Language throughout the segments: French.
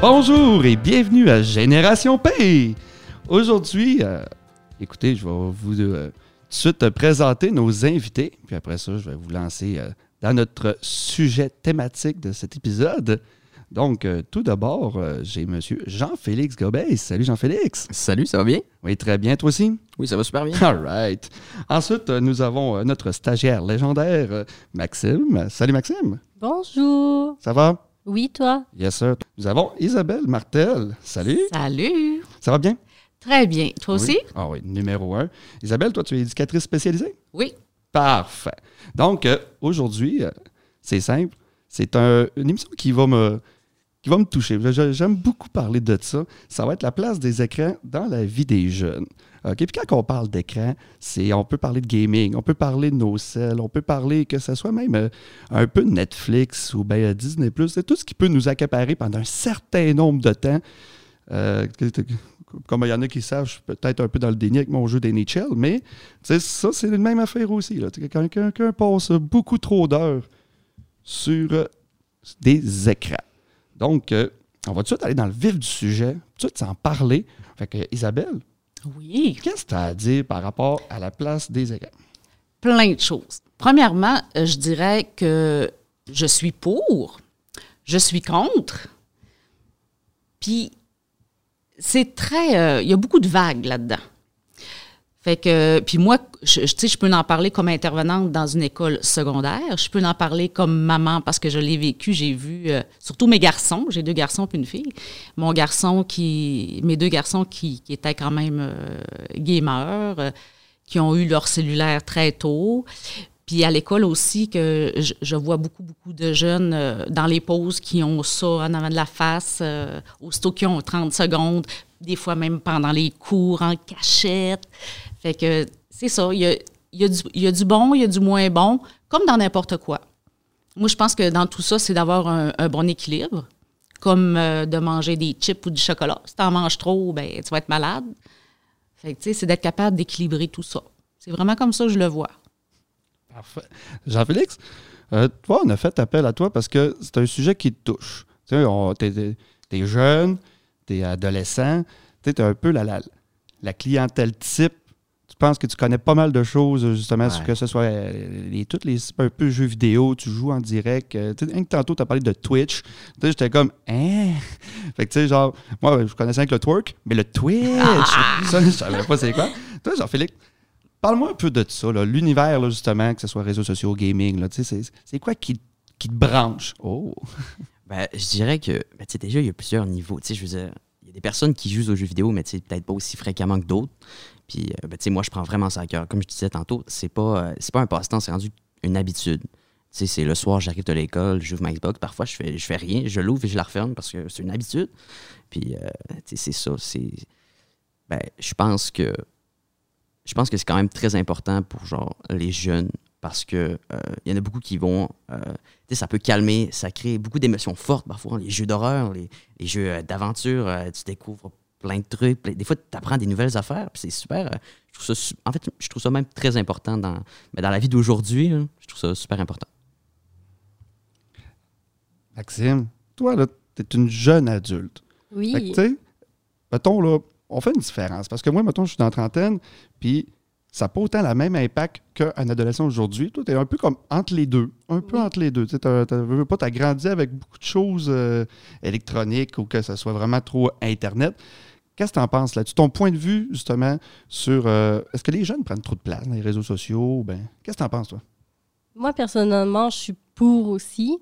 Bonjour et bienvenue à Génération P. Aujourd'hui, euh, écoutez, je vais vous euh, tout de suite présenter nos invités, puis après ça, je vais vous lancer euh, dans notre sujet thématique de cet épisode. Donc, euh, tout d'abord, euh, j'ai Monsieur Jean-Félix Gobet. Salut Jean-Félix. Salut, ça va bien? Oui, très bien. Toi aussi? Oui, ça va super bien. All right. Ensuite, euh, nous avons euh, notre stagiaire légendaire, euh, Maxime. Salut Maxime. Bonjour. Ça va? Oui, toi? Yes, sir. Nous avons Isabelle Martel. Salut. Salut! Ça va bien? Très bien. Toi aussi? Oui. Ah oui, numéro un. Isabelle, toi, tu es éducatrice spécialisée? Oui. Parfait. Donc, euh, aujourd'hui, euh, c'est simple. C'est un- une émission qui va me, qui va me toucher. J'aime beaucoup parler de ça. Ça va être la place des écrans dans la vie des jeunes. OK? Puis quand on parle d'écran, c'est on peut parler de gaming, on peut parler de nos selles, on peut parler que ce soit même euh, un peu de Netflix ou ben, Disney+. C'est tout ce qui peut nous accaparer pendant un certain nombre de temps. Euh, comme il y en a qui savent, je suis peut-être un peu dans le déni avec mon jeu d'NHL, mais tu sais, ça, c'est la même affaire aussi. Quand quelqu'un passe beaucoup trop d'heures sur euh, des écrans. Donc, euh, on va tout de suite aller dans le vif du sujet, tout de suite s'en parler. Fait que, Isabelle, Oui. qu'est-ce que tu as à dire par rapport à la place des écrans? Plein de choses. Premièrement, euh, je dirais que je suis pour, je suis contre. Puis, c'est très. euh, Il y a beaucoup de vagues là-dedans. Fait que, puis moi, je, sais, je peux en parler comme intervenante dans une école secondaire. Je peux en parler comme maman parce que je l'ai vécu. J'ai vu, euh, surtout mes garçons. J'ai deux garçons puis une fille. Mon garçon qui, mes deux garçons qui, étaient quand même euh, gamers, euh, qui ont eu leur cellulaire très tôt. Puis à l'école aussi, que je, vois beaucoup, beaucoup de jeunes dans les pauses qui ont ça en avant de la face, euh, aussitôt qu'ils ont 30 secondes, des fois même pendant les cours, en cachette. Fait que c'est ça, il y a, du, bon, il y a du moins bon, comme dans n'importe quoi. Moi, je pense que dans tout ça, c'est d'avoir un, bon équilibre, comme euh, de manger des chips ou du chocolat. Si tu en manges trop, ben, tu vas être malade. Fait que, tu sais, c'est d'être capable d'équilibrer tout ça. C'est vraiment comme ça que je le vois. Parfait. Jean-Félix, euh, toi, on a fait appel à toi parce que c'est un sujet qui te touche. Tu sais, t'es jeune, t'es adolescent, tu es un peu la, la, la clientèle type. Tu penses que tu connais pas mal de choses, justement, sur que ce soit euh, les, toutes les un peu jeux vidéo, tu joues en direct. euh, tu sais, rien que tantôt, tu as parlé de Twitch. J'étais comme, hein? Fait que, tu sais, genre, moi, je connaissais avec le twerk, mais le Twitch, ça, je savais pas c'est quoi. Toi, Jean-Philippe, Parle-moi un peu de ça, l'univers, justement, que ce soit réseaux sociaux, gaming. là, tu sais, C'est c'est quoi qui, qui te branche? Oh! Ben, je dirais que, ben, tu sais, déjà, il y a plusieurs niveaux. Tu sais, je veux dire, il y a des personnes qui jouent aux jeux vidéo, mais peut-être pas aussi fréquemment que d'autres. Puis, ben, tu sais, moi, je prends vraiment ça à cœur. Comme je disais tantôt, c'est pas, euh, c'est pas un passe-temps, c'est rendu une habitude. Tu sais, c'est le soir, j'arrive de l'école, j'ouvre ma Xbox. Parfois, je fais, je fais rien, je l'ouvre et je la referme parce que c'est une habitude. Puis, euh, tu sais, c'est ça. Ben, je pense que. Je pense que c'est quand même très important pour, genre, les jeunes parce que euh, il y en a beaucoup qui vont. euh, tu sais, ça peut calmer, ça crée beaucoup d'émotions fortes parfois. Les jeux d'horreur, les, les jeux euh, d'aventure, euh, tu découvres plein de trucs. plein- des fois, tu apprends des nouvelles affaires, puis c'est super. euh, je trouve ça, en fait, je trouve ça même très important dans, mais dans la vie d'aujourd'hui. là, Je trouve ça super important. Maxime, toi, là, t'es une jeune adulte. Oui. Fait que, tu sais, mettons, là, on fait une différence. Parce que moi, mettons, je suis dans la trentaine, puis ça n'a pas autant le même impact qu'un adolescent aujourd'hui. Toi, tu es un peu comme entre les deux. Un peu entre les deux. Tu veux pas, t'as grandi avec beaucoup de choses euh, électroniques ou que ce soit vraiment trop Internet. Qu'est-ce que tu en penses là-dessus? Ton point de vue, justement, sur euh, est-ce que les jeunes prennent trop de place dans les réseaux sociaux? Ben, qu'est-ce que tu en penses, toi? Moi, personnellement, je suis pour aussi,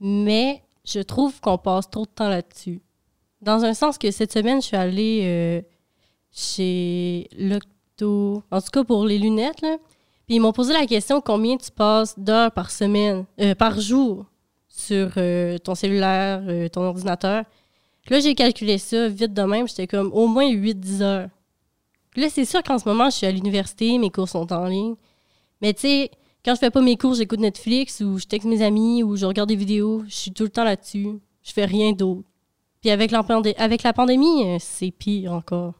mais je trouve qu'on passe trop de temps là-dessus. Dans un sens que cette semaine, je suis allée euh, chez en tout cas pour les lunettes, là. Puis ils m'ont posé la question combien tu passes d'heures par semaine, euh, par jour sur euh, ton cellulaire, euh, ton ordinateur? Là, j'ai calculé ça vite de même, j'étais comme au moins 8-10 heures. Là, c'est sûr qu'en ce moment, je suis à l'université, mes cours sont en ligne. Mais tu sais, quand je fais pas mes cours, j'écoute Netflix ou je texte mes amis ou je regarde des vidéos. Je suis tout le temps là-dessus. Je fais rien d'autre. Puis avec la, pandémie, c'est pire encore.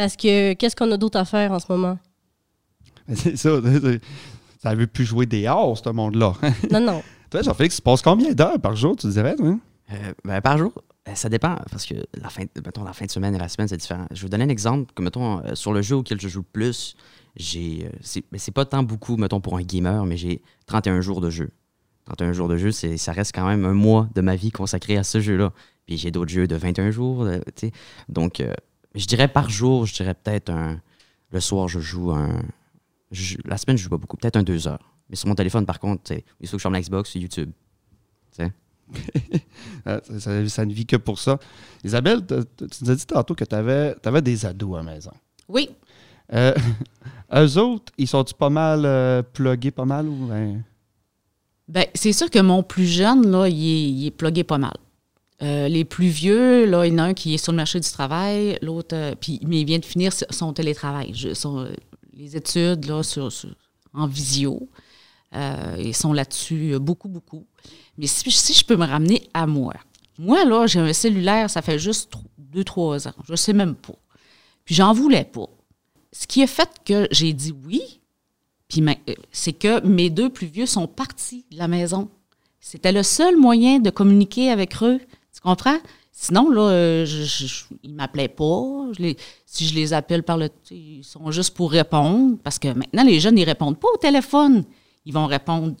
Parce que qu'est-ce qu'on a d'autre à faire en ce moment? C'est ça. Ça ne veut plus jouer dehors, ce monde-là. Non, non. toi, Jean-Félix, tu passes combien d'heures par jour, tu dirais, toi? Euh, ben, par jour, euh, ça dépend, parce que la fin, mettons, la fin de semaine et la semaine, c'est différent. Je vais vous donner un exemple. Que, mettons, euh, sur le jeu auquel je joue le plus, j'ai. c'est mais c'est pas tant beaucoup, mettons, pour un gamer, mais j'ai 31 jours de jeu. 31 jours de jeu, c'est, ça reste quand même un mois de ma vie consacré à ce jeu-là. Puis j'ai d'autres jeux de 21 jours, tu sais. Donc, euh, je dirais par jour, je dirais peut-être un. Le soir, je joue un. je- la semaine, je joue pas beaucoup, peut-être un 2 heures. Mais sur mon téléphone, par contre, il faut que je ferme la Xbox sur YouTube. Euh, ça, ça- ça ne vit que pour ça. Isabelle, tu nous as dit tantôt que tu avais, des ados à la maison. Oui. Euh, eux autres, ils sont-tu pas mal euh, plugués, pas mal? Ou, ben, Ben, c'est sûr que mon plus jeune, là, il est, il est plugué pas mal. Euh, les plus vieux, là, il y en a un qui est sur le marché du travail, l'autre, euh, mais il vient de finir son télétravail. Son- les études, là, en visio, euh, ils sont là-dessus euh, beaucoup, beaucoup. Mais si, je peux me ramener à moi, moi, là, j'ai un cellulaire, ça fait juste tro- deux, trois ans. Je sais même pas. Puis j'en voulais pas. Ce qui a fait que j'ai dit oui, puis euh, c'est que mes deux plus vieux sont partis de la maison. C'était le seul moyen de communiquer avec eux. Tu comprends? Sinon, là, euh, ils ne m'appelaient pas. Si je les appelle par le... Ils sont juste pour répondre. Parce que maintenant, les jeunes, ils répondent pas au téléphone. Ils vont répondre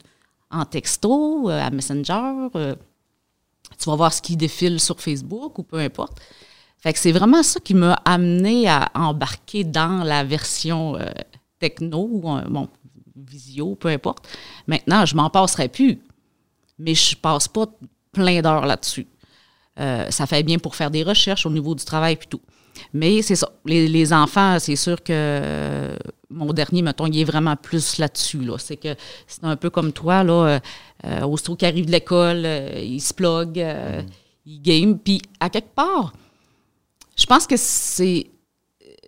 en texto, euh, à Messenger. euh, tu vas voir ce qui défile sur Facebook ou peu importe. Fait que c'est vraiment ça qui m'a amené à embarquer dans la version techno ou visio, peu importe. Maintenant, je m'en passerai plus, mais je passe pas plein d'heures là-dessus. Euh, ça fait bien pour faire des recherches au niveau du travail et tout. Mais c'est ça. Les, enfants, c'est sûr que euh, mon dernier, mettons, il est vraiment plus là-dessus. Là. C'est que c'est un peu comme toi, là. Euh, euh, aussitôt qu'il arrive de l'école, il se plug, il game. Puis, à quelque part, je pense que c'est.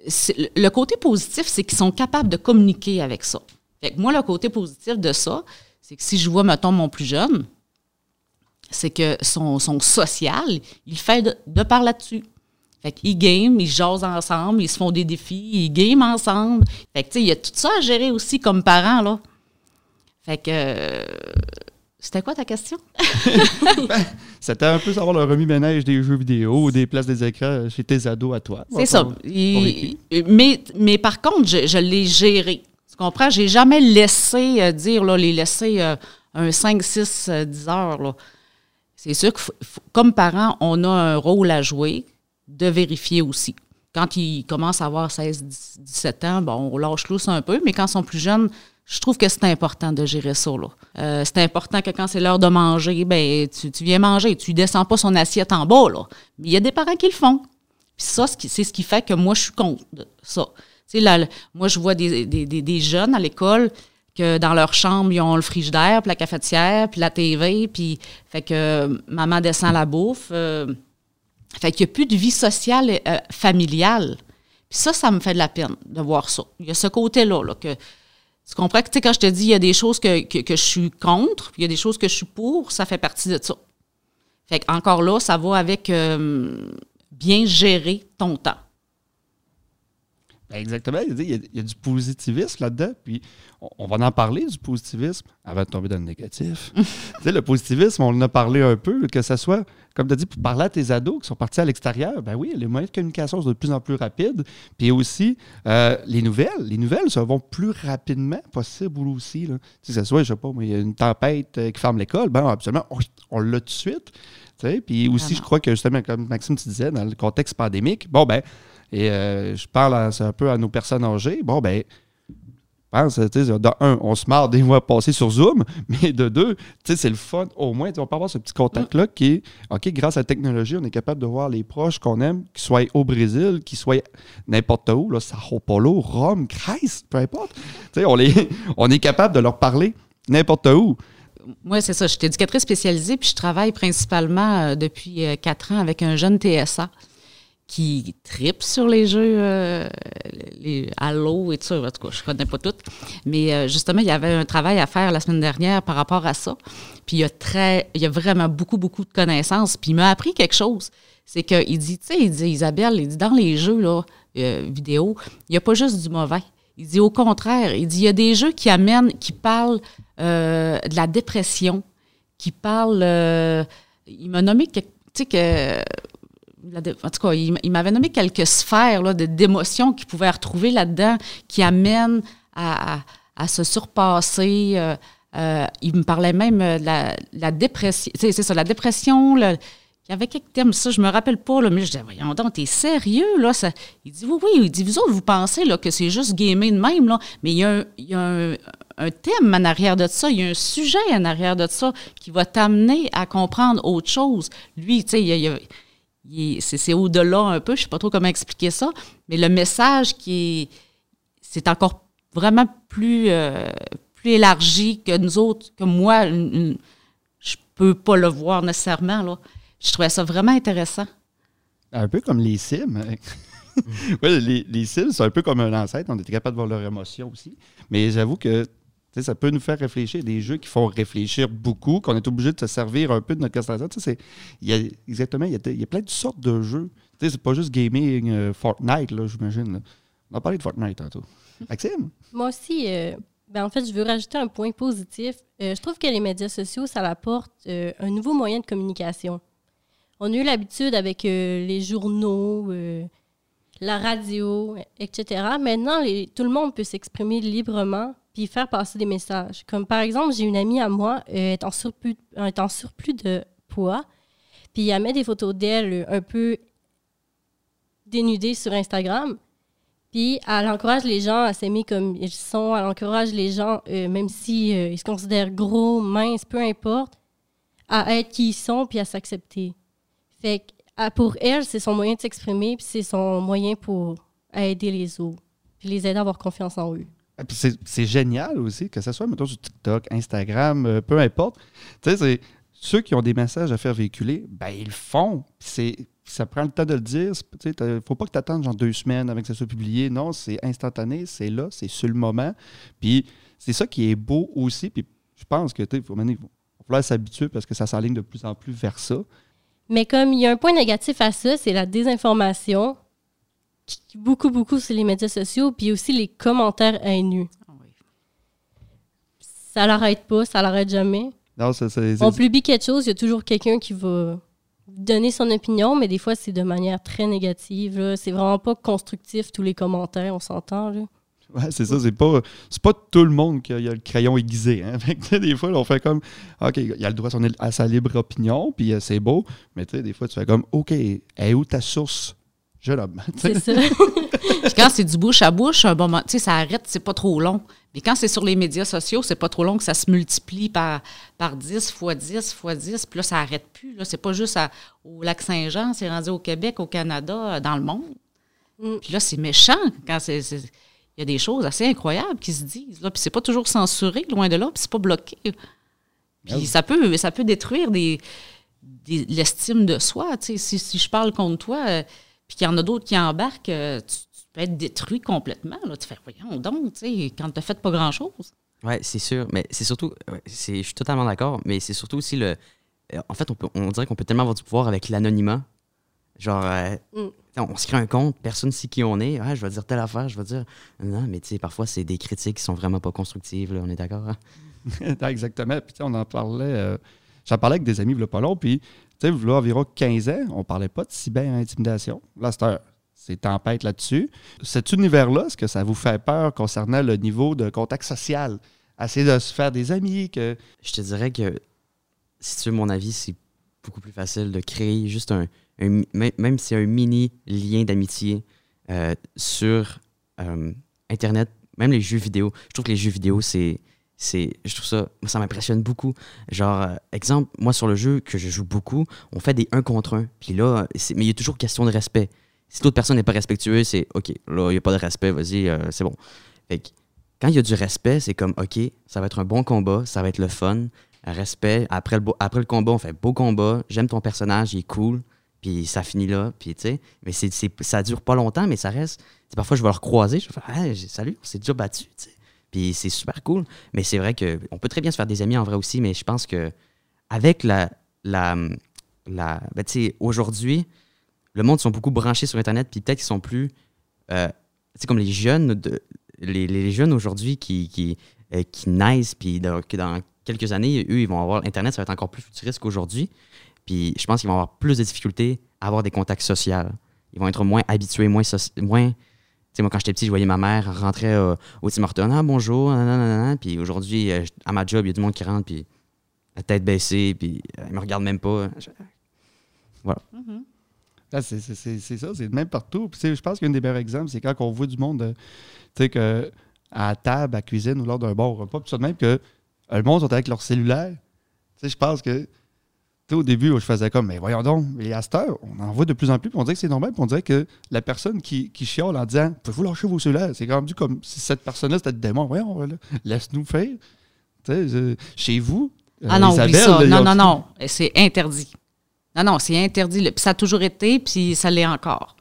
c'est- Le côté positif, c'est qu'ils sont capables de communiquer avec ça. Fait que moi, le côté positif de ça, c'est que si je vois, mettons, mon plus jeune, c'est que son, son social, il fait de, de par là-dessus. Fait qu'ils game, ils jasent ensemble, ils se font des défis, ils game ensemble. Fait que, tu sais, il y a tout ça à gérer aussi comme parent, là. Fait que. euh, C'était quoi ta question? C'était un peu savoir le remis-ménage des jeux vidéo ou des places des écrans chez tes ados à toi. C'est ça. Il- mais, mais par contre, je, je l'ai géré. Tu comprends? J'ai jamais laissé euh, dire, là, les laisser euh, un 5, 6, euh, 10 heures. là. C'est sûr que, comme parents, on a un rôle à jouer de vérifier aussi. Quand ils commencent à avoir 16, 10, 17 ans, bon, on lâche lousse un peu, mais quand ils sont plus jeunes, je trouve que c'est important de gérer ça. Euh, c'est important que quand c'est l'heure de manger, ben, tu, viens manger. Tu ne descends pas son assiette en bas. Là. Il y a des parents qui le font. Puis ça, c'est ce qui fait que moi, je suis contre ça. Moi, je vois des jeunes à l'école que dans leur chambre, ils ont le frigidaire, puis la cafetière, puis la TV, puis fait que euh, maman descend la bouffe. euh, fait qu'il n'y a plus de vie sociale euh, familiale. Puis ça, ça me fait de la peine de voir ça. Il y a ce côté-là, là, que tu comprends que, tu sais, quand je te dis, il y a des choses que, que, que je suis contre, puis il y a des choses que je suis pour, ça fait partie de ça. Fait que encore là, ça va avec bien gérer ton temps. Ben, exactement. Il y, a, il y a du positivisme là-dedans. Puis on, on va en parler du positivisme avant de tomber dans le négatif. tu sais, le positivisme, on en a parlé un peu, que ce soit, comme tu as dit, pour parler à tes ados qui sont partis à l'extérieur, ben oui, les moyens de communication sont de plus en plus rapides. Puis aussi, euh, les nouvelles, les nouvelles se vont plus rapidement possible aussi. Là. Tu sais, que ce soit, je sais pas, mais il y a une tempête euh, qui ferme l'école, ben absolument, on, on l'a tout de suite. Tu sais, Puis aussi, Vraiment. je crois que justement, comme Maxime tu disais, dans le contexte pandémique, bon, ben, et euh, je parle un peu à nos personnes âgées. Bon, ben, pense, tu sais, de un, on se marre des mois passés sur Zoom, mais de deux, tu sais, c'est le fun. Au moins, tu on peut avoir ce petit contact-là qui est, OK, grâce à la technologie, on est capable de voir les proches qu'on aime, qu'ils soient au Brésil, qu'ils soient n'importe où, là, Sao Paulo, Rome, Grèce, peu importe. Tu sais, on, les, on est capable de leur parler n'importe où. Moi, c'est ça. Je suis éducatrice spécialisée, puis je travaille principalement euh, depuis euh, quatre ans avec un jeune TSA qui tripe sur les jeux, euh, les Halo et tout ça. En tout cas, je connais pas tout. Mais euh, justement, il y avait un travail à faire la semaine dernière par rapport à ça. Puis il y a, très, il y a vraiment beaucoup, beaucoup de connaissances. Puis il m'a appris quelque chose. C'est qu'il dit, tu sais, il dit, Isabelle, il dit, dans les jeux là, euh, vidéo, il n'y a pas juste du mauvais. Il dit au contraire, il dit, il y a des jeux qui amènent, qui parlent euh, de la dépression, qui parlent il m'a nommé, que- tu sais, que. En tout cas, il, m'avait nommé quelques sphères là, d'émotions qu'il pouvait retrouver là-dedans qui amènent à, à- se surpasser. euh, euh, il me parlait même euh, de la, la dépression. C'est ça, la dépression. il y avait quelques thèmes, ça, je me rappelle pas, mais je disais, voyons donc, t'es sérieux, là? Il dit, oui, oui, il dit, vous autres, vous pensez que c'est juste gamer de même, là, mais il y a, un, thème en arrière de ça, il y a un sujet en arrière de ça qui va t'amener à comprendre autre chose. Lui, tu sais, il c'est au-delà un peu, je sais pas trop comment expliquer ça, mais le message qui est, c'est encore vraiment plus, euh, plus élargi que nous autres, que moi, une- une- je peux pas le voir nécessairement, là. Je trouvais ça vraiment intéressant. Un peu comme les Sims. ouais, les, les Sims, c'est un peu comme un ancêtre. On était capable de voir leurs émotions aussi. Mais j'avoue que ça peut nous faire réfléchir. Des jeux qui font réfléchir beaucoup, qu'on est obligé de se servir un peu de notre concentration. Il y a, exactement, il y a, il y a plein de sortes de jeux. C'est pas juste gaming euh, Fortnite, là, j'imagine. On a parlé de Fortnite tantôt. Maxime? Moi aussi, euh, ben en fait, je veux rajouter un point positif. Euh, je trouve que les médias sociaux, ça apporte un nouveau moyen de communication. On a eu l'habitude avec les journaux, la radio, etc. Maintenant, les- tout le monde peut s'exprimer librement puis faire passer des messages. Comme par exemple, j'ai une amie à moi, euh, est en surplus, elle est en surplus de poids, puis elle met des photos d'elle euh, un peu dénudées sur Instagram. Puis elle encourage les gens à s'aimer comme ils sont. Elle encourage les gens, euh, même si euh, ils se considèrent gros, minces, peu importe, à être qui ils sont puis à s'accepter. Fait que pour elle, c'est son moyen de s'exprimer puis c'est son moyen pour aider les autres puis les aider à avoir confiance en eux. Ah, C'est génial aussi, que ce soit, mettons, sur TikTok, Instagram, euh, peu importe. Ceux qui ont des messages à faire véhiculer, ben ils le font. Ça prend le temps de le dire. Tu sais, faut pas que tu attendes genre deux semaines avec que ça soit publié. Non, c'est instantané, c'est là, c'est sur le moment. Puis c'est ça qui est beau aussi. Je pense que, faut, il va falloir s'habituer parce que ça s'enligne de plus en plus vers ça. Mais comme il y a un point négatif à ça, c'est la désinformation, beaucoup, beaucoup sur les médias sociaux, puis aussi les commentaires haineux. Ça l'arrête pas, ça l'arrête jamais. Non, On publie quelque chose, il y a toujours quelqu'un qui va donner son opinion, mais des fois, c'est de manière très négative. là. C'est vraiment pas constructif, tous les commentaires, on s'entend. là. Ouais, c'est ça, c'est pas, c'est pas tout le monde qui a, le crayon aiguisé. Hein? Fait que, des fois, là, on fait comme, OK, il a le droit à, son- à sa libre opinion, puis euh, c'est beau, mais tu sais, des fois, tu fais comme, OK, est où ta source, jeune homme? Tu sais, C'est ça. Puis quand c'est du bouche à bouche, un bon moment, tu sais, ça arrête, c'est pas trop long. Mais quand c'est sur les médias sociaux, c'est pas trop long que ça se multiplie par, par 10 fois 10 fois 10. Puis là, ça arrête plus. Là. C'est pas juste à- au lac Saint-Jean, c'est rendu au Québec, au Canada, dans le monde. Mm. Puis là, c'est méchant quand c'est. c'est- Il y a des choses assez incroyables qui se disent. Là. Puis c'est pas toujours censuré, loin de là, puis c'est pas bloqué. Puis oui. ça, peut, ça peut détruire des, des- l'estime de soi. tu sais. Si, si je parle contre toi, euh, puis qu'il y en a d'autres qui embarquent, euh, tu, tu peux être détruit complètement. Là. Tu fais, voyons donc, tu sais, quand tu fait pas grand-chose. Ouais, c'est sûr. Mais c'est surtout. ouais, je suis totalement d'accord. Mais c'est surtout aussi le. euh, En fait, on, peut, on dirait qu'on peut tellement avoir du pouvoir avec l'anonymat. Genre, euh, Mm. on se crée un compte, personne ne sait qui on est. Ah, je vais dire telle affaire, je vais dire. Non, mais tu sais, parfois, c'est des critiques qui sont vraiment pas constructives, là, on est d'accord? hein? Exactement. Puis, tu sais, on en parlait. euh, J'en parlais avec des amis, a pas long. Puis, tu sais, environ 15 ans, on parlait pas de cyber-intimidation. Là, c'est tempête là-dessus. Cet univers-là, est-ce que ça vous fait peur concernant le niveau de contact social? Essayer de se faire des amis, que. Je te dirais que, si tu veux mon avis, c'est beaucoup plus facile de créer juste un. même si un mini lien d'amitié euh, sur euh, Internet, même les jeux vidéo. Je trouve que les jeux vidéo, c'est. C'est je trouve ça. Ça m'impressionne beaucoup. Genre, euh, exemple, moi, sur le jeu que je joue beaucoup, on fait des 1 contre 1. Puis là, mais il y a toujours question de respect. Si l'autre personne n'est pas respectueuse, c'est OK, là, il n'y a pas de respect, vas-y, euh, c'est bon. Fait que quand il y a du respect, c'est comme OK, ça va être un bon combat, ça va être le fun. Respect. Après le, après le combat, on fait beau combat, j'aime ton personnage, il est cool, puis ça finit là, puis tu sais. Mais c'est, ça dure pas longtemps, mais ça reste. parfois, je vais le recroiser, je vais faire Hey, salut, on s'est déjà battu, tu sais. Puis c'est super cool. Mais c'est vrai qu'on peut très bien se faire des amis en vrai aussi, mais je pense que avec la. la, ben, tu sais, aujourd'hui, le monde sont beaucoup branchés sur Internet, puis peut-être qu'ils sont plus. euh, tu sais, comme les jeunes, aujourd'hui qui, qui, euh, naissent, puis dans, dans quelques années, eux, ils vont avoir Internet, ça va être encore plus futuriste qu'aujourd'hui. Puis je pense qu'ils vont avoir plus de difficultés à avoir des contacts sociaux. Ils vont être moins habitués, moins. moins sais, moi, quand j'étais petit, je voyais ma mère elle rentrait euh, au Tim Hortons. Ah, bonjour, nanana. Puis aujourd'hui, euh, à ma job, il y a du monde qui rentre, puis la tête baissée, puis euh, ils me regardent même pas. Je- Ah, c'est ça, c'est même partout. Puis, je pense qu'un des meilleurs exemples, c'est quand on voit du monde, que à table, à cuisine ou lors d'un au repas, puis ça de même que le monde sont avec leur cellulaire. Tu sais, je pense que, au début, je faisais comme, mais voyons donc, et à cette heure, on en voit de plus en plus, puis on dirait que c'est normal, puis on dirait que la personne qui, qui chiale en disant, pouvez-vous lâcher vos cellulaires? C'est dû comme si cette personne-là, c'était le démon. Voyons, là, laisse-nous faire. Euh, chez vous, euh, Ah non, oublie Isabelle, ça. là, Non, non, non. C'est interdit. Non, non, c'est interdit. Puis ça a toujours été, puis ça l'est encore.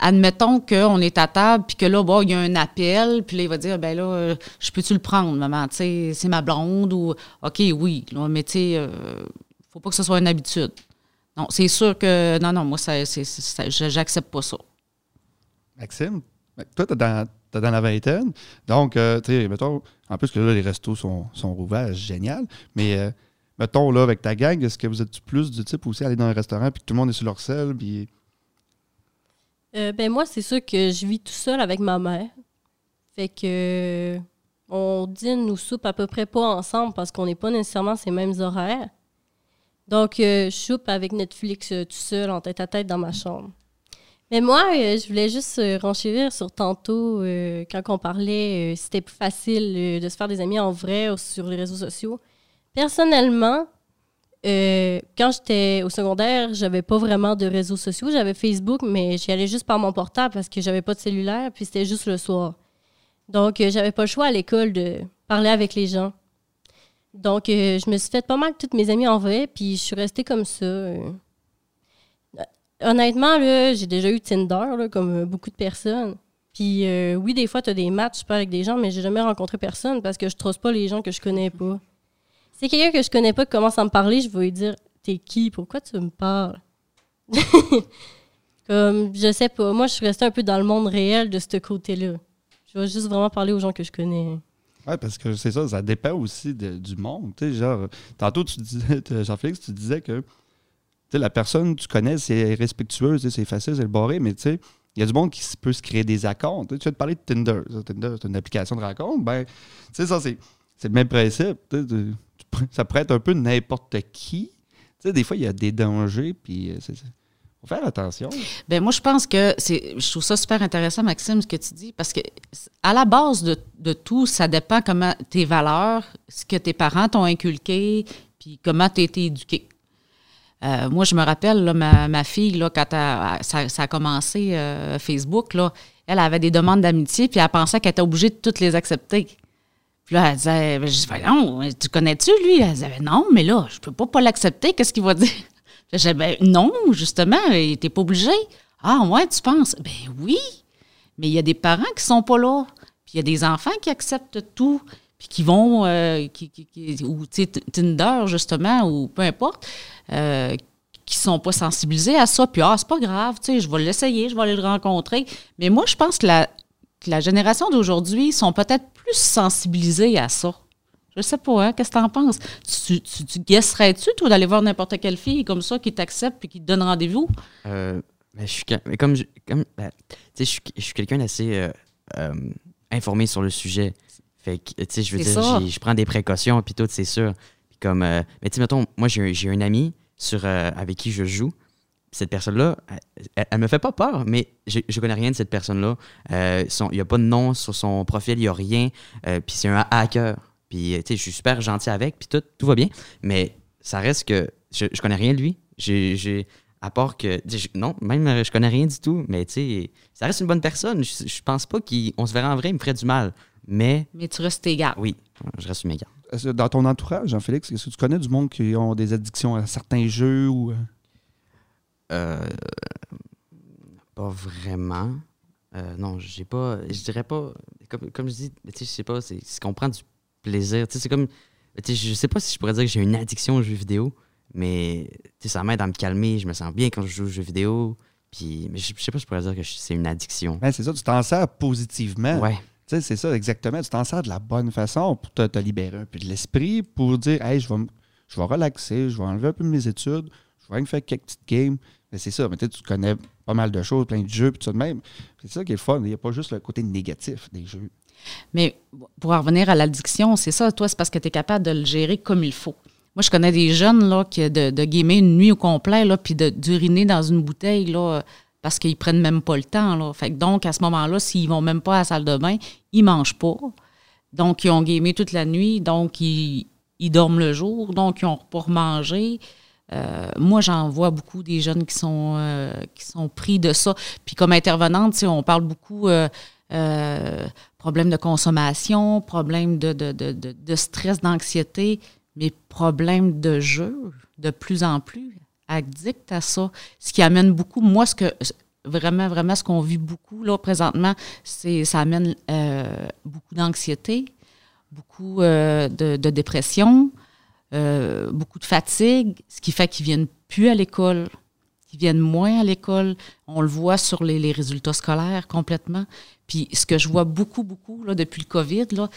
Admettons qu'on est à table, puis que là, bon, il y a un appel, puis là, il va dire, ben là, euh, je peux-tu le prendre, maman? Tu sais, c'est ma blonde ou, OK, oui, là, mais tu sais, euh, faut pas que ce soit une habitude. Non, c'est sûr que, non, non, moi, ça, j'accepte pas ça. Maxime, ben, toi, t'es dans, t'es dans la vingtaine. Donc, euh, tu sais, mettons, en plus que là, les restos sont, sont rouverts, génial. Mais, euh, mettons, là, avec ta gang, est-ce que vous êtes plus du type aussi aller dans un restaurant puis que tout le monde est sur leur selle? Puis, Euh, ben moi, c'est sûr que je vis tout seul avec ma mère. Fait que on dîne ou soupe à peu près pas ensemble parce qu'on n'est pas nécessairement ces mêmes horaires. Donc, euh, je soupe avec Netflix euh, tout seul, en tête à tête dans ma chambre. Mais moi, euh, je voulais juste renchérir sur tantôt, quand on parlait, c'était plus facile de se faire des amis en vrai ou sur les réseaux sociaux. Personnellement, quand j'étais au secondaire, j'avais pas vraiment de réseaux sociaux. J'avais Facebook, mais j'y allais juste par mon portable parce que j'avais pas de cellulaire, puis c'était juste le soir. Donc, j'avais pas le choix à l'école de parler avec les gens. Donc, euh, je me suis fait pas mal toutes mes amies en vrai, puis je suis restée comme ça. euh. Honnêtement, là, j'ai déjà eu Tinder, comme euh, beaucoup de personnes. Puis oui, des fois, tu as des matchs, je avec des gens, mais j'ai jamais rencontré personne parce que je trosse pas les gens que je connais pas. Si quelqu'un que je connais pas qui commence à me parler, je vais lui dire T'es qui? Pourquoi tu me parles Comme, je sais pas. Moi, je suis restée un peu dans le monde réel de ce côté-là. Je vais juste vraiment parler aux gens que je connais. Ouais, parce que c'est ça, ça dépend aussi de- du monde. Genre, tantôt, tu disais, Jean-Félix, tu disais que, la personne que tu connais, c'est respectueuse, c'est facile, c'est le barré, mais il y a du monde qui peut se créer des accounts. Tu viens de parler de Tinder. Tinder, c'est une application de rencontre. Ben, ça, c'est le même principe. Ça pourrait être un peu n'importe qui. Des fois, il y a des dangers, puis euh, c'est- faire attention. Ben moi, je pense que c'est. Je trouve ça super intéressant, Maxime, ce que tu dis, parce que à la base de, de tout, ça dépend comment tes valeurs, ce que tes parents t'ont inculqué, puis comment tu as été éduqué. Euh, moi, je me rappelle, ma, ma fille, là, quand ça a commencé euh, Facebook, là, elle avait des demandes d'amitié, puis elle pensait qu'elle était obligée de toutes les accepter. Puis là, elle disait, ben, je dis, non, tu connais-tu lui? Elle disait, Ben non, mais là, je peux pas pas l'accepter, qu'est-ce qu'il va dire? Je disais, ben non, justement, t'es pas obligé. Ah ouais, tu penses? Ben oui, mais il y a des parents qui sont pas là. Puis il y a des enfants qui acceptent tout, puis qui vont, euh, qui, ou Tinder, justement, ou peu importe, euh, qui sont pas sensibilisés à ça. Puis ah, c'est pas grave, tu sais, je vais l'essayer, je vais aller le rencontrer. Mais moi, je pense que la, que la génération d'aujourd'hui sont peut-être plus sensibilisés à ça. Je sais pas, hein? Qu'est-ce que t'en penses? Tu, tu, tu guesserais-tu, toi, d'aller voir n'importe quelle fille comme ça qui t'accepte puis qui te donne rendez-vous? Euh, ben, je suis comme je, comme ben, je suis, je suis quelqu'un d'assez euh, euh, informé sur le sujet. Fait que tu sais, je veux dire, je prends des précautions puis tout, c'est sûr. Puis comme euh, mais tu sais mettons, moi j'ai un- ami sur euh, avec qui je joue. Cette personne-là, elle, elle, me fait pas peur, mais je, je connais rien de cette personne-là. Euh, son- Il n'y a pas de nom sur son profil, il n'y a rien. Euh, puis c'est un hacker. Puis tu sais, je suis super gentil avec, puis tout, tout va bien. Mais ça reste que je, je connais rien de lui. J'ai, j'ai- à part que. je- non, même euh, je connais rien du tout, mais tu sais, ça reste une bonne personne. Je, je pense pas qu'on se verrait en vrai, il me ferait du mal. Mais Mais tu restes tes gardes. oui, je reste mes Dans ton entourage, Jean-Félix, est-ce que tu connais du monde qui ont des addictions à certains jeux ou. euh, Euh, pas vraiment. Euh, non, j'ai pas. Je dirais pas. Comme, comme je dis, tu sais, je sais pas, c'est c'est qu'on prend du plaisir. C'est comme. Je sais pas si je pourrais dire que j'ai une addiction aux jeux vidéo, mais tu sais, ça m'aide à me calmer. Je me sens bien quand je joue aux jeux vidéo. Puis, mais je, je sais pas si je pourrais dire que c'est une addiction. Ben, c'est ça, tu t'en sers positivement. Ouais. Tu sais, c'est ça, exactement. Tu t'en sers de la bonne façon pour te, te libérer un peu de l'esprit, pour dire, hey, je vais, me- je vais relaxer, je vais enlever un peu mes études, je vais rien faire quelques petites games. Mais c'est ça, peut-être tu connais pas mal de choses, plein de jeux, puis tout de même. C'est ça qui est le fun. Il n'y a pas juste le côté négatif des jeux. Mais pour en revenir à l'addiction, c'est ça, toi, c'est parce que tu es capable de le gérer comme il faut. Moi, je connais des jeunes là, qui, de, de une nuit au complet, là, puis d'uriner dans une bouteille là, parce qu'ils prennent même pas le temps. Là. Fait donc, à ce moment-là, s'ils vont même pas à la salle de bain, ils mangent pas. Donc, ils ont gamé toute la nuit, donc ils, ils dorment le jour, donc ils ont pas remangé. Euh, moi, j'en vois beaucoup des jeunes qui sont, euh, pris de ça. Puis comme intervenante, on parle beaucoup euh, euh, problèmes de consommation, problèmes de, de, de, de, stress, d'anxiété, mais problèmes de jeu de plus en plus addict à ça. Ce qui amène beaucoup, moi, ce que vraiment, vraiment, ce qu'on vit beaucoup là présentement, c'est ça amène euh, beaucoup d'anxiété, beaucoup euh, de, dépression, beaucoup de fatigue, ce qui fait qu'ils viennent plus à l'école, qu'ils viennent moins à l'école. On le voit sur les, les résultats scolaires complètement. Puis ce que je vois beaucoup, beaucoup là, depuis le COVID, là,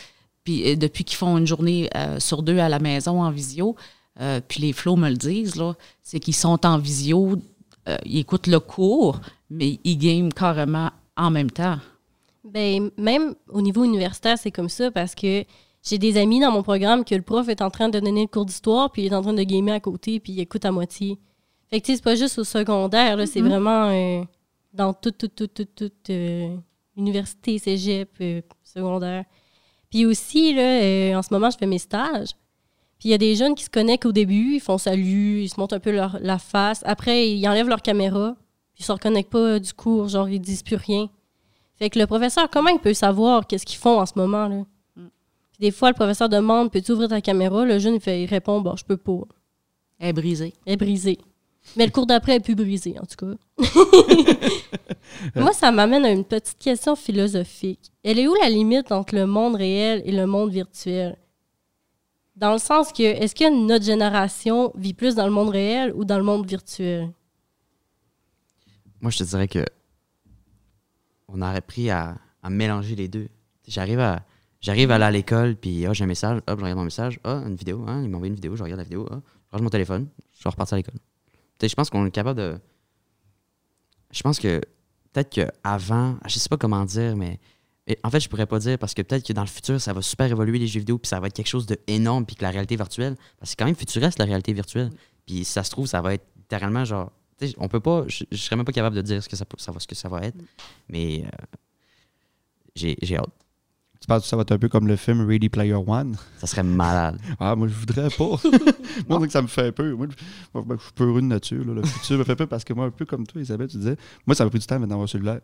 puis euh, depuis qu'ils font une journée euh, sur deux à la maison en visio, euh, puis les flots me le disent, là, c'est qu'ils sont en visio, euh, ils écoutent le cours, mais ils game carrément en même temps. Ben, même au niveau universitaire, c'est comme ça parce que j'ai des amis dans mon programme que le prof est en train de donner le cours d'histoire, puis il est en train de gamer à côté, puis il écoute à moitié. Fait que, c'est pas juste au secondaire, là, c'est vraiment euh, dans toute, toute, toute, toute, toute euh, université, cégep, euh, secondaire. Puis aussi, là, euh, en ce moment, je fais mes stages. Puis il y a des jeunes qui se connectent au début, ils font salut, ils se montrent un peu leur, la face. Après, ils enlèvent leur caméra, puis ils se reconnectent pas du cours, genre, ils disent plus rien. Fait que le professeur, comment il peut savoir qu'est-ce qu'ils font en ce moment, là? Puis des fois, le professeur demande Peux-tu ouvrir ta caméra? Le jeune, il, fait, il répond Bon, je peux pas. Elle est brisée. Elle est brisée. Mais le cours d'après est plus brisé, en tout cas. Moi, ça m'amène à une petite question philosophique. Elle est où la limite entre le monde réel et le monde virtuel? Dans le sens que, est-ce que notre génération vit plus dans le monde réel ou dans le monde virtuel? Moi, je te dirais que on aurait appris à, à mélanger les deux. J'arrive à, j'arrive à aller à l'école, puis ah, j'ai un message, hop, je regarde mon message, ah, une vidéo, hein, il m'a envoyé une vidéo, je regarde la vidéo, ah, je range mon téléphone, je repartir à l'école. Je pense qu'on est capable de. Je pense que peut-être qu'avant, je sais pas comment dire, mais et en fait, je pourrais pas dire parce que peut-être que dans le futur, ça va super évoluer les jeux vidéo, puis ça va être quelque chose d'énorme, puis que la réalité virtuelle, parce que c'est quand même futuriste la réalité virtuelle. Puis si ça se trouve, ça va être littéralement genre. On peut pas. Je, je serais même pas capable de dire ce que ça, va, ce que ça va être. Mais euh, j'ai hâte. Tu penses que ça va être un peu comme le film Ready Player One? Ça serait malade. Ah, moi, je voudrais pas. moi, donc, ça me fait peur. Moi, je, moi, je suis peu heureux de nature. là. Le futur me fait peur parce que moi, un peu comme toi, Isabelle, tu disais, moi, ça m'a pris du temps maintenant d'avoir un cellulaire.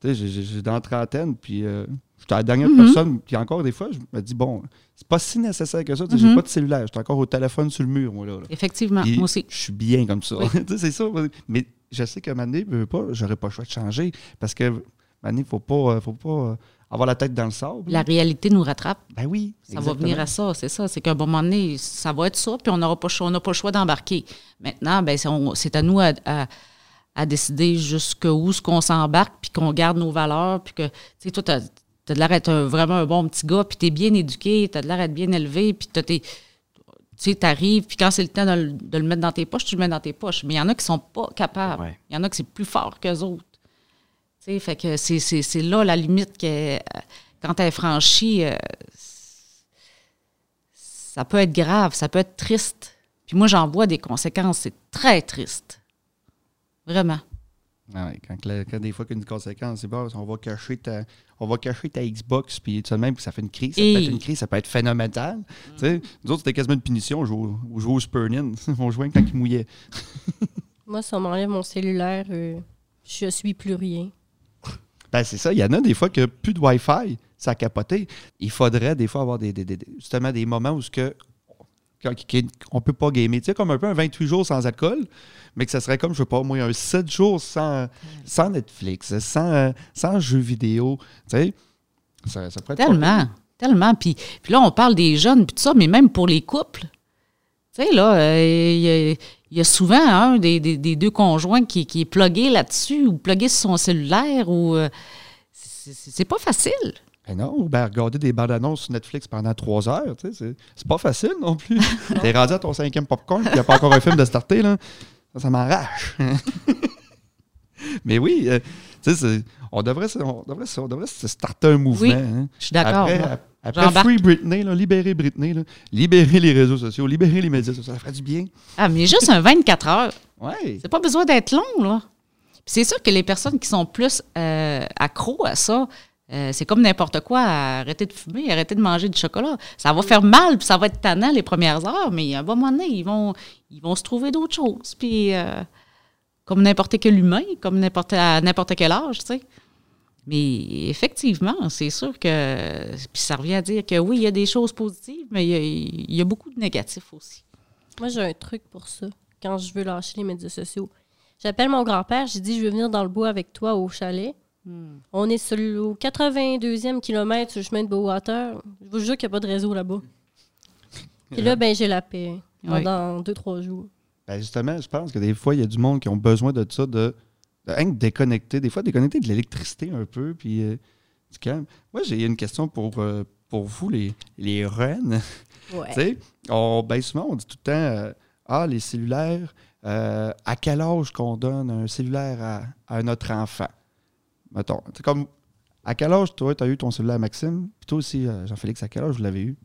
Tu sais, j'ai- dans la trentaine, puis euh, j'étais la dernière personne. Puis encore des fois, je me dis, bon, c'est pas si nécessaire que ça. Tu sais, J'ai Mhm. pas de cellulaire. J'étais encore au téléphone sur le mur, moi, là. là. Effectivement, Puis moi aussi. Je suis bien comme ça. Oui. Tu sais, c'est ça. Mais je sais qu'à un moment donné, je veux pas, j'aurais pas le choix de changer parce que, à un moment donné, faut pas, euh, faut pas euh, avoir la tête dans le sable. La réalité nous rattrape. Ben oui. Ça va venir à ça, c'est ça. C'est qu'à un moment donné, ça va être ça, puis on n'aura pas, on pas le choix d'embarquer. Maintenant, ben, c'est à nous à, à- à décider jusqu'où ce qu'on s'embarque, puis qu'on garde nos valeurs, puis que, tu sais, toi, tu as, de l'air d'être vraiment un bon petit gars, puis tu es bien éduqué, tu as de l'air d'être bien élevé, puis tu tu sais, arrives, puis quand c'est le temps de, le- de le mettre dans tes poches, tu le mets dans tes poches. Mais il y en a qui sont pas capables. Ouais. Il y en a qui c'est plus fort qu'eux autres. Fait que c'est- c'est c'est là la limite que, euh, quand elle est franchie, euh, ça peut être grave, ça peut être triste. Puis moi, j'en vois des conséquences, c'est très triste. Vraiment. Ah ouais, quand, la- quand des fois qu'une conséquence, c'est bon, on va cacher ta, on va cacher ta Xbox, puis tout de même, puis ça fait une crise. Ça Et- peut être une crise, ça peut être phénoménal. Tu sais, nous autres, c'était quasiment une punition. On jouait au, on jouait au Super Nin. on jouait quand il mouillait. Moi, si on m'enlève mon cellulaire, euh, je suis plus rien. Ben, c'est ça. Il y en a des fois que plus de Wi-Fi, ça a capoté. Il faudrait des fois avoir des, des- des- justement des moments où ce que on peut pas gamer. Tu sais, comme un peu un 28 jours sans alcool, mais que ça serait comme, je sais pas, moi, un 7 jours sans, sans Netflix, sans, sans jeux vidéo. Tu sais, ça, ça pourrait être Tellement, tellement. Puis, puis là, on parle des jeunes, puis tout ça, mais même pour les couples. Tu sais, là, euh, il y, a- souvent un des, des- des deux conjoints qui, qui est plugué là-dessus ou plugué sur son cellulaire ou. euh, c'est pas facile. Ben non, ou ben regarder des bandes annonces sur Netflix pendant trois heures, tu sais, c'est- pas facile non plus. T'es rendu à ton cinquième popcorn, puis il n'y a pas encore un film de starter, là. Ça, ça m'arrache. Mais oui, euh, tu sais, c'est- on devrait, on, devrait, on devrait se starter un mouvement. Oui, hein. Je suis d'accord. Après. Free Britney, là, libérer Britney, là, libérer les réseaux sociaux, libérer les médias sociaux, ça ferait du bien. Ah, mais juste un 24 heures. Ouais. C'est pas besoin d'être long, là. Puis c'est sûr que les personnes qui sont plus euh, accros à ça, euh, c'est comme n'importe quoi, arrêter de fumer, arrêter de manger du chocolat. Ça va faire mal, puis ça va être tannant les premières heures, mais à un moment donné, ils vont, ils vont se trouver d'autres choses. Puis, euh, comme n'importe quel humain, comme n'importe, à n'importe quel âge, tu sais. Mais effectivement, c'est sûr que. Puis ça revient à dire que oui, il y a des choses positives, mais il y a, il y a beaucoup de négatifs aussi. Moi, j'ai un truc pour ça, quand je veux lâcher les médias sociaux. J'appelle mon grand-père, j'ai dit, je veux venir dans le bois avec toi au chalet. On est sur le au 82e kilomètre sur le chemin de Beauwater. Je vous jure qu'il n'y a pas de réseau là-bas. Puis là, ben, j'ai la paix pendant deux, trois jours. Ben justement, je pense que des fois, il y a du monde qui ont besoin de ça, de, déconnecter. Des fois, déconnecter de l'électricité un peu, puis euh, du calme. Moi, j'ai une question pour, euh, pour vous, les, les reines. Ouais. On, ben souvent, on dit tout le temps euh, Ah, les cellulaires, à quel âge qu'on donne un cellulaire à, à notre enfant? Mettons, c'est comme à quel âge, toi, tu as eu ton cellulaire, Maxime? Puis toi aussi, Jean-Félix, à quel âge vous l'avez eu?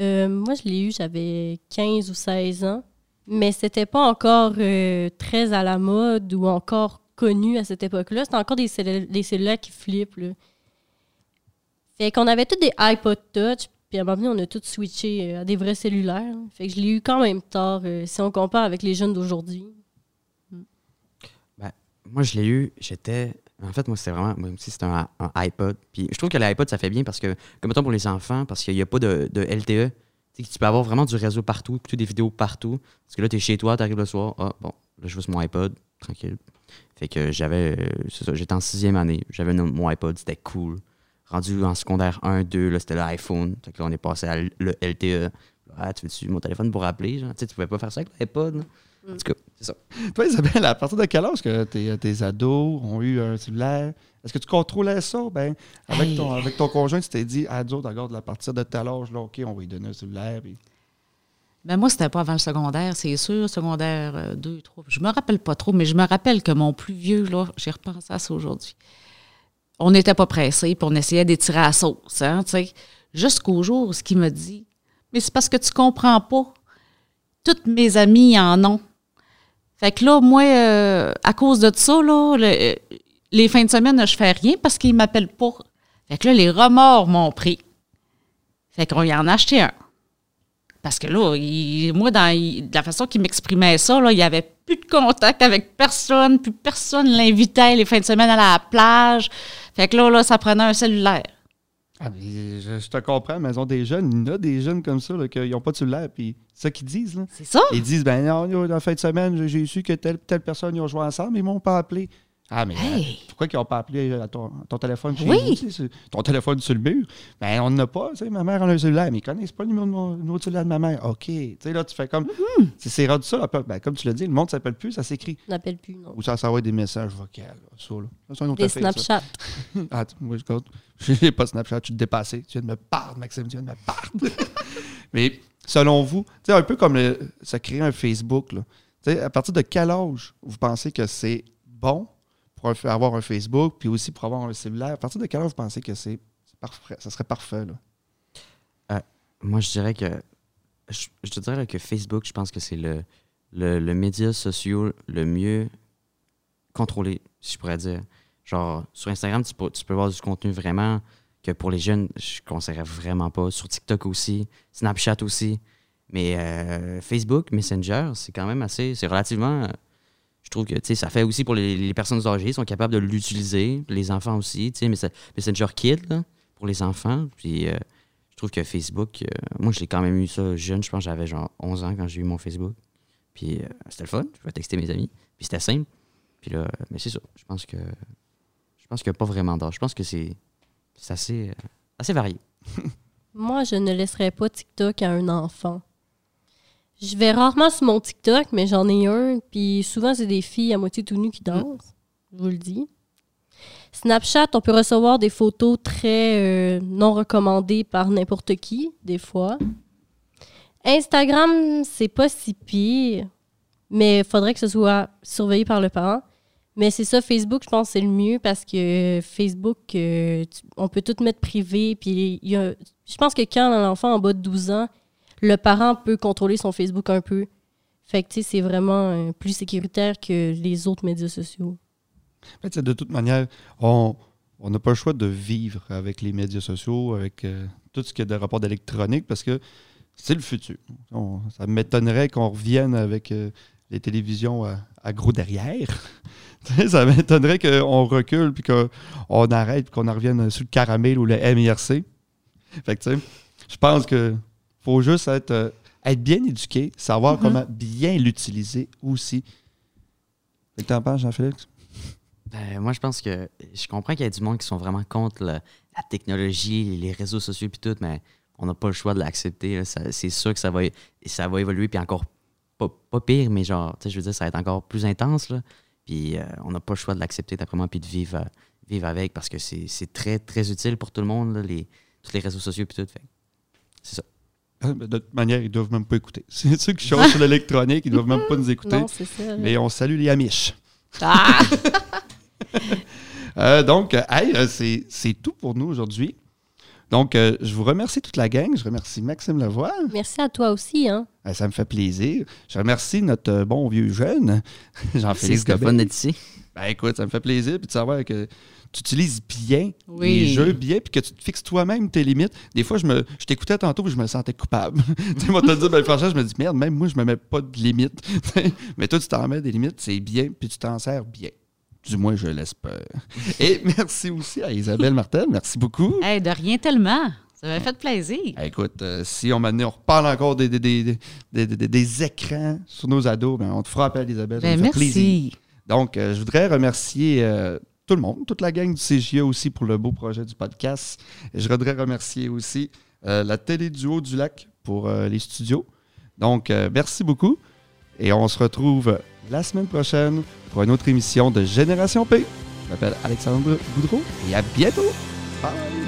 Euh, moi, je l'ai eu, j'avais 15 ou 16 ans. Mais c'était pas encore euh, très à la mode ou encore connu à cette époque-là. C'était encore des, des cellulaires qui flippent. Là. Fait qu'on avait tous des iPod Touch, puis à un moment donné, on a tous switché euh, à des vrais cellulaires. Fait que je l'ai eu quand même tard, euh, si on compare avec les jeunes d'aujourd'hui. Moi, je l'ai eu, j'étais. En fait, moi, c'était vraiment. Moi aussi, c'était un, iPod. Puis je trouve que l'iPod, ça fait bien parce que, comme mettons pour les enfants, parce qu'il n'y a pas de LTE. Que tu peux avoir vraiment du réseau partout, écouter des vidéos partout. Parce que là, tu es chez toi, tu arrives le soir. Ah, bon, là, je veux sur mon iPod, tranquille. Fait que j'avais. euh, C'est ça, j'étais en sixième année. J'avais mon iPod, c'était cool. Rendu en secondaire 1, 2, là, c'était l'iPhone. Fait que là, on est passé à le LTE. Ah, tu veux-tu mon téléphone pour rappeler? Genre? Tu sais, tu pouvais pas faire ça avec l'iPod. En tout cas, c'est ça. Toi, Isabelle, à partir de quel âge que tes, tes ados ont eu un cellulaire? Est-ce que tu contrôlais ça? Ben, avec, Hey. ton, avec ton conjoint, tu t'es dit, autres, regarde, à partir de tel âge, là, OK, on va lui donner un cellulaire. puis- Ben moi, c'était pas avant le secondaire, c'est sûr, secondaire 2, 3. Je me rappelle pas trop, mais je me rappelle que mon plus vieux, là, j'ai repensé à ça aujourd'hui. On n'était pas pressés, puis on essayait d'étirer à la sauce, hein, tu sais. Jusqu'au jour où ce qu'il me dit, mais c'est parce que tu comprends pas. Toutes mes amies en ont. Fait que là, moi, euh, à cause de ça, là, le- les fins de semaine, je fais rien parce qu'ils m'appellent pas. Fait que là, les remords m'ont pris. Fait qu'on y en a acheté un. Parce que là, moi, dans de la façon qu'il m'exprimait ça, là, il n'y avait plus de contact avec personne, plus personne l'invitait les fins de semaine à la plage. Fait que là, là ça prenait un cellulaire. Ah, mais je, je te comprends, mais ils ont des jeunes, il y en a des jeunes comme ça, qui n'ont pas de cellulaire, puis c'est ça qu'ils disent, là. C'est ça? Ils disent, ben non, la fin de semaine, j'ai- j'ai su que telle, telle personne, ils ont joué ensemble, ils m'ont pas appelé. Ah, mais euh, pourquoi ils n'ont pas appelé à ton, téléphone chez Oui. vous, tu sais, c'est- ton téléphone sur le mur? Ben, on n'en a pas, tu sais, ma mère en a un cellulaire, mais ils connaissent pas le numéro de, mon, numéro de cellulaire de ma mère. OK, tu sais, là, tu fais comme, Mm-hmm. c'est c'est rendu ça, là, ben, comme tu l'as dit, le monde s'appelle plus, ça s'écrit. On n'appelle plus, non. Ou ça s'envoie des messages vocaux, ça, là. Ça, c'est un autre Des. Snapchat. Ah, tu- moi, je compte. J'ai pas Snapchat, tu te dépassé. Tu viens de me perdre, Maxime, tu viens de me perdre. Mais selon vous, tu sais, un peu comme le- se créer un Facebook, là. Tu sais, à partir de quel âge vous pensez que c'est bon pour avoir un Facebook, puis aussi pour avoir un cellulaire? À partir de quel âge vous pensez que c'est parfait, ça serait parfait, là? Moi, je dirais que. Je, te dirais que Facebook, je pense que c'est le, le, média social le mieux contrôlé, si je pourrais dire. Genre, sur Instagram, tu peux, tu peux voir du contenu vraiment que pour les jeunes, je conseillerais vraiment pas. Sur TikTok aussi, Snapchat aussi. Mais euh, Facebook, Messenger, c'est quand même assez. C'est relativement. Je trouve que ça fait aussi pour les, personnes âgées, ils sont capables de l'utiliser. Les enfants aussi. Messa- Messenger Kid, pour les enfants. Puis. euh, je trouve que Facebook, euh, moi, je l'ai quand même eu ça jeune. Je pense que j'avais genre 11 ans quand j'ai eu mon Facebook. Puis euh, c'était le fun. Je pouvais texter mes amis. Puis c'était simple. Puis là, mais c'est ça. Je pense que je pense qu'il n'y a pas vraiment d'âge. Je pense que c'est assez, assez varié. Moi, je ne laisserais pas TikTok à un enfant. Je vais rarement sur mon TikTok, mais j'en ai un. Puis souvent, c'est des filles à moitié tout nues qui dansent. Je vous le dis. Snapchat, on peut recevoir des photos très euh, non recommandées par n'importe qui, des fois. Instagram, c'est pas si pire. mais il faudrait que ce soit surveillé par le parent. Mais c'est ça, Facebook, je pense, c'est le mieux parce que Facebook, euh, tu- on peut tout mettre privé. Puis il y a- je pense que quand un enfant en bas de 12 ans, le parent peut contrôler son Facebook un peu. Fait que, tu sais, c'est vraiment euh, plus sécuritaire que les autres médias sociaux. De toute manière, on n'a pas le choix de vivre avec les médias sociaux, avec euh, tout ce qui est de rapport d'électronique, parce que c'est le futur. Ça m'étonnerait qu'on revienne avec euh, les télévisions à, gros derrière. Ça m'étonnerait qu'on recule, puis qu'on arrête, puis qu'on en revienne sur le caramel ou le MIRC. Fait que, tu sais, je pense que faut juste être, euh, être bien éduqué, savoir Mhm. comment bien l'utiliser aussi. Fait que t'en penses, Jean-Félix? Ben, moi, je pense que je comprends qu'il y a du monde qui sont vraiment contre le- la technologie, les réseaux sociaux puis tout, mais on n'a pas le choix de l'accepter. C'est sûr que ça va, ça va évoluer, puis encore pas, pas pire, mais genre, tu sais, je veux dire, ça va être encore plus intense. Là. Puis euh, on n'a pas le choix de l'accepter, d'après moi, puis de vivre, euh, vivre avec, parce que c'est c'est très, très utile pour tout le monde, là, les, tous les réseaux sociaux puis tout. C'est ça. Ah, ben, De toute manière, ils doivent même pas écouter. C'est ceux qui chantent sur l'électronique, ils doivent même pas nous écouter. Non, c'est ça. Mais on salue les Amish. Ah! Euh, donc, euh, hey, euh, c'est c'est tout pour nous aujourd'hui. Donc, euh, je vous remercie toute la gang. Je remercie Maxime Lavoie. Merci à toi aussi, hein. Euh, ça me fait plaisir. Je remercie notre euh, bon vieux jeune, C'est Jean-Félix fun Gobel. d'être ici. Ben écoute, ça me fait plaisir puis de savoir que tu utilises bien Oui. les jeux bien puis que tu te fixes toi-même tes limites. Des fois, je me je t'écoutais tantôt et je me sentais coupable. tu sais, moi, te dire, ben franchement, je me dis, merde, même moi, je me mets pas de limites. Mais toi, tu t'en mets des limites, c'est bien puis tu t'en sers bien. Du moins, je l'espère. Et merci aussi à Isabelle Martel. Merci beaucoup. Hey, de rien tellement. Ça m'a fait plaisir. Écoute, euh, si on m'amenait, on reparle encore des, des, des, des- des- des écrans sur nos ados, ben, on te fera appel, Isabelle. ça Ben, fait plaisir. merci. Donc, euh, je voudrais remercier euh, tout le monde, toute la gang du CGA aussi pour le beau projet du podcast. Et je voudrais remercier aussi euh, la télé du Haut du Lac pour euh, les studios. Donc, euh, merci beaucoup. Et on se retrouve la semaine prochaine pour une autre émission de Génération P. Je m'appelle Alexandre Boudreau et à bientôt. Bye!